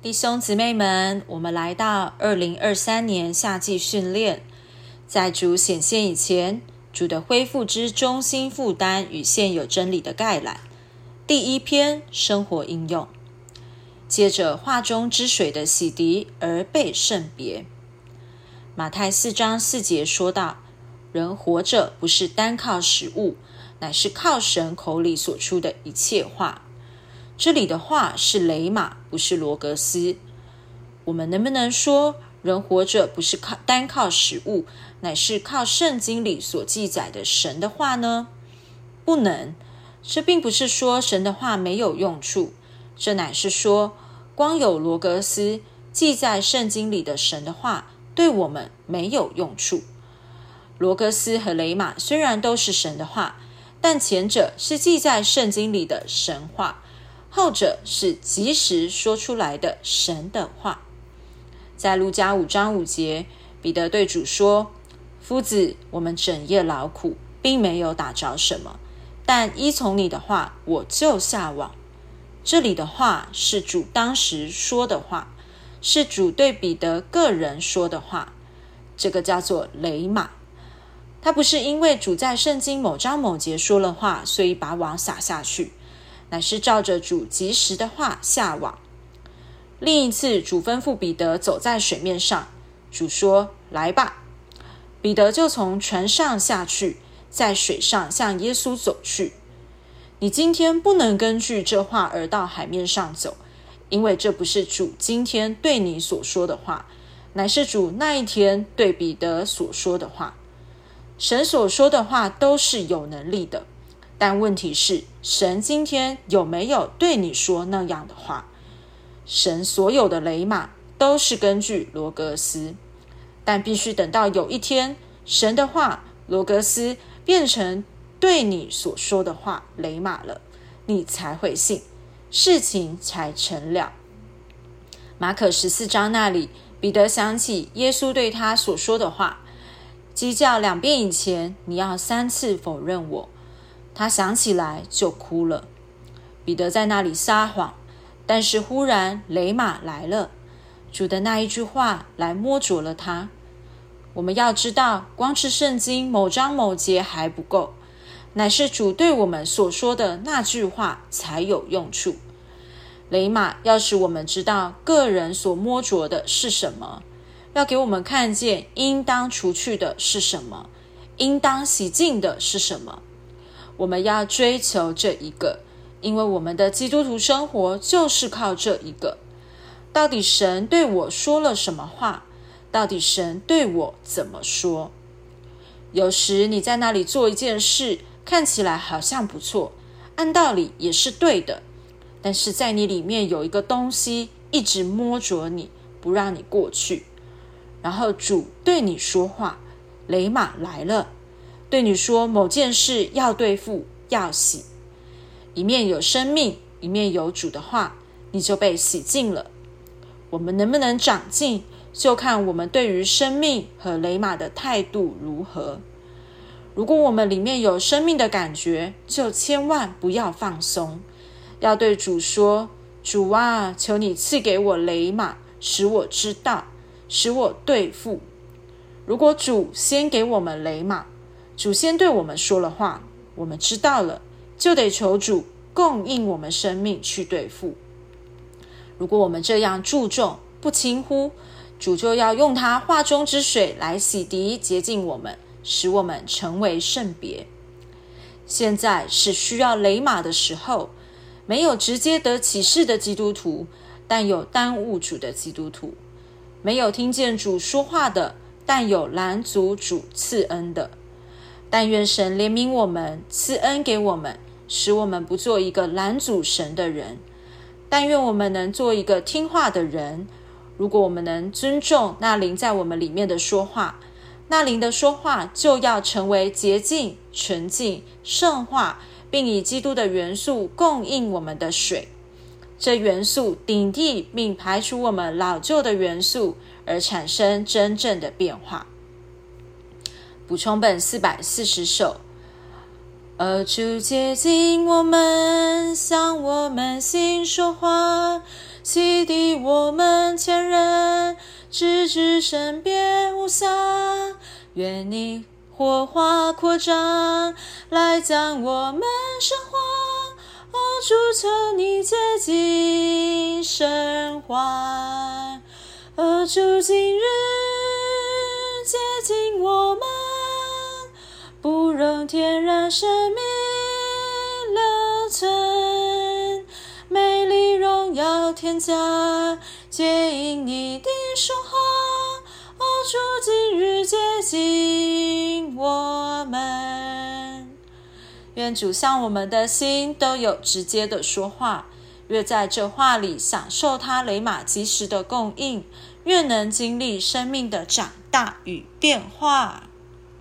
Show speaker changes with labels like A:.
A: 弟兄姊妹们，我们来到二零二三年夏季训练，在主显现以前，主的恢复之中心负担与现有真理的概览。第一篇生活应用，接着画中之水的洗涤而被圣别。马太四章四节说道：“人活着不是单靠食物，乃是靠神口里所出的一切话。”这里的话是雷马，不是罗格斯。我们能不能说，人活着不是靠单靠食物，乃是靠圣经里所记载的神的话呢？不能。这并不是说神的话没有用处，这乃是说，光有罗格斯记在圣经里的神的话，对我们没有用处。罗格斯和雷马虽然都是神的话，但前者是记在圣经里的神话。后者是及时说出来的神的话，在路加五章五节，彼得对主说：“夫子，我们整夜劳苦，并没有打着什么，但依从你的话，我就下网。”这里的话是主当时说的话，是主对彼得个人说的话，这个叫做雷马。他不是因为主在圣经某章某节说了话，所以把网撒下去。乃是照着主及时的话下网。另一次，主吩咐彼得走在水面上，主说：“来吧。”彼得就从船上下去，在水上向耶稣走去。你今天不能根据这话而到海面上走，因为这不是主今天对你所说的话，乃是主那一天对彼得所说的话。神所说的话都是有能力的。但问题是，神今天有没有对你说那样的话？神所有的雷马都是根据罗格斯，但必须等到有一天，神的话罗格斯变成对你所说的话雷马了，你才会信，事情才成了。马可十四章那里，彼得想起耶稣对他所说的话：“鸡叫两遍以前，你要三次否认我。”他想起来就哭了。彼得在那里撒谎，但是忽然雷马来了，主的那一句话来摸着了他。我们要知道，光是圣经某章某节还不够，乃是主对我们所说的那句话才有用处。雷马要使我们知道个人所摸着的是什么，要给我们看见应当除去的是什么，应当洗净的是什么。我们要追求这一个，因为我们的基督徒生活就是靠这一个。到底神对我说了什么话？到底神对我怎么说？有时你在那里做一件事，看起来好像不错，按道理也是对的，但是在你里面有一个东西一直摸着你，不让你过去。然后主对你说话，雷马来了。对你说某件事要对付要洗，一面有生命，一面有主的话，你就被洗净了。我们能不能长进，就看我们对于生命和雷马的态度如何。如果我们里面有生命的感觉，就千万不要放松，要对主说：“主啊，求你赐给我雷马，使我知道，使我对付。”如果主先给我们雷马，主先对我们说了话，我们知道了，就得求主供应我们生命去对付。如果我们这样注重不轻忽，主就要用他话中之水来洗涤洁净我们，使我们成为圣别。现在是需要雷马的时候，没有直接得启示的基督徒，但有耽误主的基督徒；没有听见主说话的，但有拦阻主赐恩的。但愿神怜悯我们，赐恩给我们，使我们不做一个拦阻神的人。但愿我们能做一个听话的人。如果我们能尊重那灵在我们里面的说话，那灵的说话就要成为洁净、纯净、圣化，并以基督的元素供应我们的水。这元素顶替并排除我们老旧的元素，而产生真正的变化。补充本四百四十首，而主接近我们，向我们心说话，启迪我们前人，直至身边无暇。愿你火花扩张，来将我们升华。哦，主求你接近神话，哦，主今日天然生命留存，美丽荣耀天家，接引你的说话，哦，主今日接近我们。愿主向我们的心都有直接的说话，越在这话里享受他雷马及时的供应，越能经历生命的长大与变化。